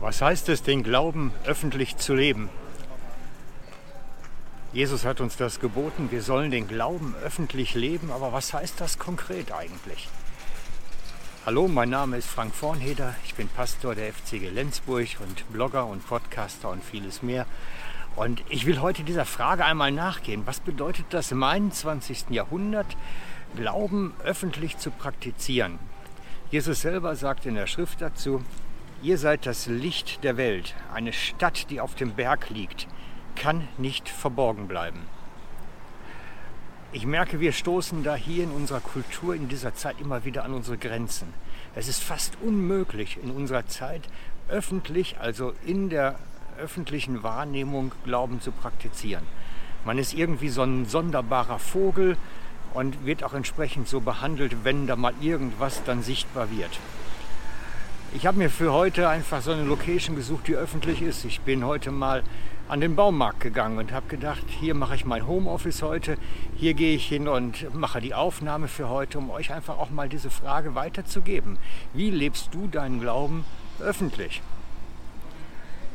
Was heißt es, den Glauben öffentlich zu leben? Jesus hat uns das geboten, wir sollen den Glauben öffentlich leben, aber was heißt das konkret eigentlich? Hallo, mein Name ist Frank Vornheder, ich bin Pastor der FCG Lenzburg und Blogger und Podcaster und vieles mehr. Und ich will heute dieser Frage einmal nachgehen. Was bedeutet das im 21. Jahrhundert, Glauben öffentlich zu praktizieren? Jesus selber sagt in der Schrift dazu, Ihr seid das Licht der Welt. Eine Stadt, die auf dem Berg liegt, kann nicht verborgen bleiben. Ich merke, wir stoßen da hier in unserer Kultur in dieser Zeit immer wieder an unsere Grenzen. Es ist fast unmöglich in unserer Zeit öffentlich, also in der öffentlichen Wahrnehmung Glauben zu praktizieren. Man ist irgendwie so ein sonderbarer Vogel und wird auch entsprechend so behandelt, wenn da mal irgendwas dann sichtbar wird. Ich habe mir für heute einfach so eine Location gesucht, die öffentlich ist. Ich bin heute mal an den Baumarkt gegangen und habe gedacht, hier mache ich mein Homeoffice heute, hier gehe ich hin und mache die Aufnahme für heute, um euch einfach auch mal diese Frage weiterzugeben. Wie lebst du deinen Glauben öffentlich?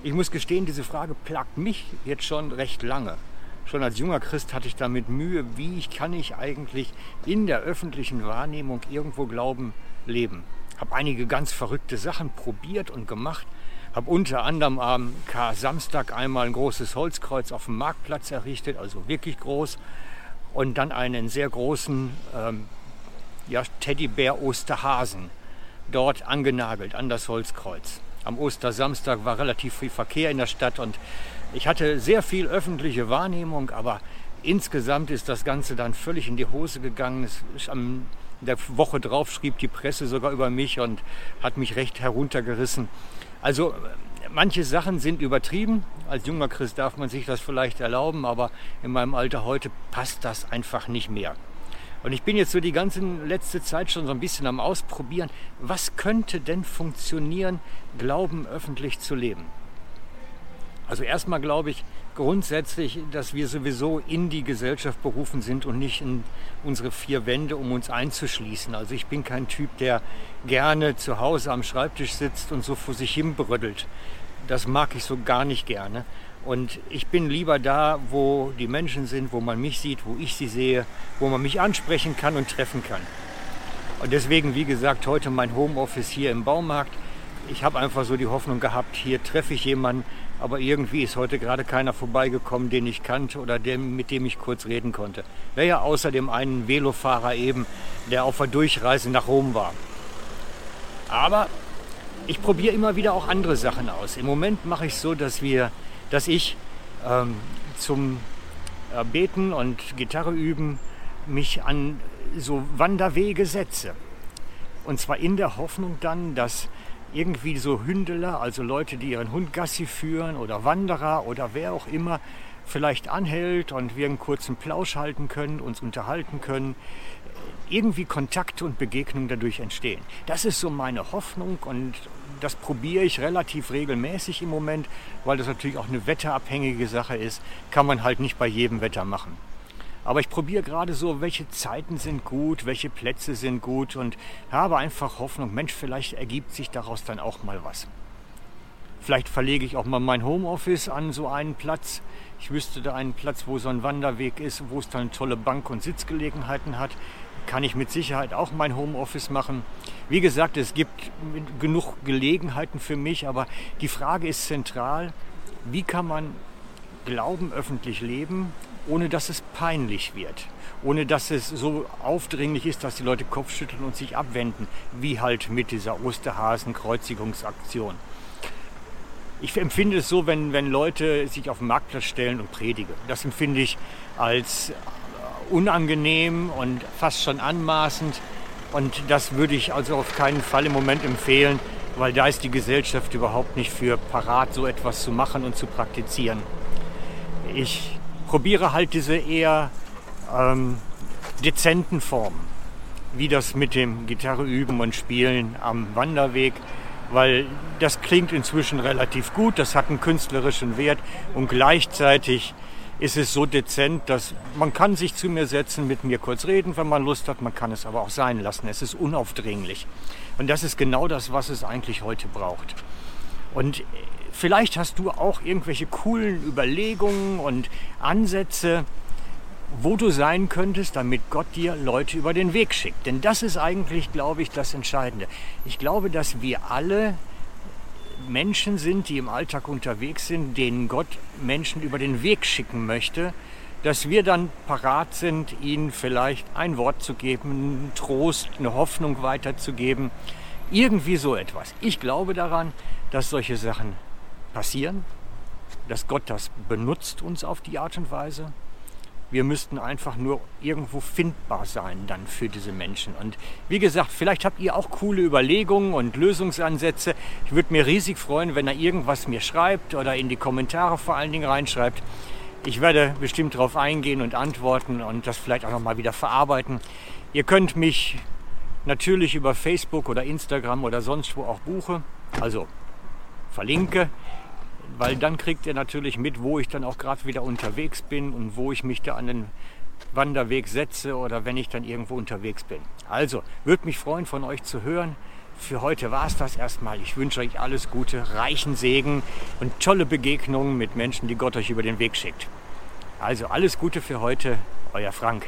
Ich muss gestehen, diese Frage plagt mich jetzt schon recht lange. Schon als junger Christ hatte ich damit Mühe, wie kann ich eigentlich in der öffentlichen Wahrnehmung irgendwo Glauben leben habe einige ganz verrückte Sachen probiert und gemacht. Habe unter anderem am Kar-Samstag einmal ein großes Holzkreuz auf dem Marktplatz errichtet, also wirklich groß. Und dann einen sehr großen ähm, ja, Teddybär-Osterhasen dort angenagelt an das Holzkreuz. Am Ostersamstag war relativ viel Verkehr in der Stadt und ich hatte sehr viel öffentliche Wahrnehmung, aber insgesamt ist das Ganze dann völlig in die Hose gegangen. Es ist am der Woche drauf schrieb die Presse sogar über mich und hat mich recht heruntergerissen. Also manche Sachen sind übertrieben. Als junger Christ darf man sich das vielleicht erlauben, aber in meinem Alter heute passt das einfach nicht mehr. Und ich bin jetzt so die ganze letzte Zeit schon so ein bisschen am Ausprobieren, was könnte denn funktionieren, Glauben öffentlich zu leben. Also erstmal glaube ich grundsätzlich, dass wir sowieso in die Gesellschaft berufen sind und nicht in unsere vier Wände, um uns einzuschließen. Also ich bin kein Typ, der gerne zu Hause am Schreibtisch sitzt und so vor sich hin brödelt. Das mag ich so gar nicht gerne. Und ich bin lieber da, wo die Menschen sind, wo man mich sieht, wo ich sie sehe, wo man mich ansprechen kann und treffen kann. Und deswegen, wie gesagt, heute mein Homeoffice hier im Baumarkt. Ich habe einfach so die Hoffnung gehabt, hier treffe ich jemanden, aber irgendwie ist heute gerade keiner vorbeigekommen, den ich kannte oder dem, mit dem ich kurz reden konnte. Wäre ja außerdem ein Velofahrer eben, der auf der Durchreise nach Rom war. Aber ich probiere immer wieder auch andere Sachen aus. Im Moment mache ich es so, dass, wir, dass ich ähm, zum äh, Beten und Gitarre üben mich an so Wanderwege setze. Und zwar in der Hoffnung dann, dass irgendwie so Hündeler, also Leute, die ihren Hund Gassi führen oder Wanderer oder wer auch immer, vielleicht anhält und wir einen kurzen Plausch halten können, uns unterhalten können, irgendwie Kontakte und Begegnungen dadurch entstehen. Das ist so meine Hoffnung und das probiere ich relativ regelmäßig im Moment, weil das natürlich auch eine wetterabhängige Sache ist, kann man halt nicht bei jedem Wetter machen. Aber ich probiere gerade so, welche Zeiten sind gut, welche Plätze sind gut und habe einfach Hoffnung, Mensch, vielleicht ergibt sich daraus dann auch mal was. Vielleicht verlege ich auch mal mein Homeoffice an so einen Platz. Ich wüsste da einen Platz, wo so ein Wanderweg ist, wo es dann tolle Bank- und Sitzgelegenheiten hat. Kann ich mit Sicherheit auch mein Homeoffice machen. Wie gesagt, es gibt genug Gelegenheiten für mich, aber die Frage ist zentral, wie kann man Glauben öffentlich leben, ohne dass es peinlich wird, ohne dass es so aufdringlich ist, dass die Leute Kopfschütteln und sich abwenden, wie halt mit dieser Osterhasen-Kreuzigungsaktion. Ich empfinde es so, wenn, wenn Leute sich auf den Marktplatz stellen und predigen. Das empfinde ich als unangenehm und fast schon anmaßend. Und das würde ich also auf keinen Fall im Moment empfehlen, weil da ist die Gesellschaft überhaupt nicht für parat, so etwas zu machen und zu praktizieren. Ich probiere halt diese eher ähm, dezenten Formen, wie das mit dem Gitarre üben und spielen am Wanderweg, weil das klingt inzwischen relativ gut, das hat einen künstlerischen Wert und gleichzeitig ist es so dezent, dass man kann sich zu mir setzen, mit mir kurz reden, wenn man Lust hat, man kann es aber auch sein lassen. Es ist unaufdringlich. Und das ist genau das, was es eigentlich heute braucht. Und vielleicht hast du auch irgendwelche coolen Überlegungen und Ansätze, wo du sein könntest, damit Gott dir Leute über den Weg schickt. Denn das ist eigentlich, glaube ich, das Entscheidende. Ich glaube, dass wir alle Menschen sind, die im Alltag unterwegs sind, denen Gott Menschen über den Weg schicken möchte, dass wir dann parat sind, ihnen vielleicht ein Wort zu geben, einen Trost, eine Hoffnung weiterzugeben, irgendwie so etwas. Ich glaube daran, dass solche Sachen passieren, dass Gott das benutzt uns auf die Art und Weise. Wir müssten einfach nur irgendwo findbar sein dann für diese Menschen. Und wie gesagt, vielleicht habt ihr auch coole Überlegungen und Lösungsansätze. Ich würde mir riesig freuen, wenn ihr irgendwas mir schreibt oder in die Kommentare vor allen Dingen reinschreibt. Ich werde bestimmt darauf eingehen und antworten und das vielleicht auch nochmal wieder verarbeiten. Ihr könnt mich natürlich über Facebook oder Instagram oder sonst wo auch buchen, also verlinke weil dann kriegt ihr natürlich mit, wo ich dann auch gerade wieder unterwegs bin und wo ich mich da an den Wanderweg setze oder wenn ich dann irgendwo unterwegs bin. Also, würde mich freuen, von euch zu hören. Für heute war es das erstmal. Ich wünsche euch alles Gute, reichen Segen und tolle Begegnungen mit Menschen, die Gott euch über den Weg schickt. Also alles Gute für heute, euer Frank.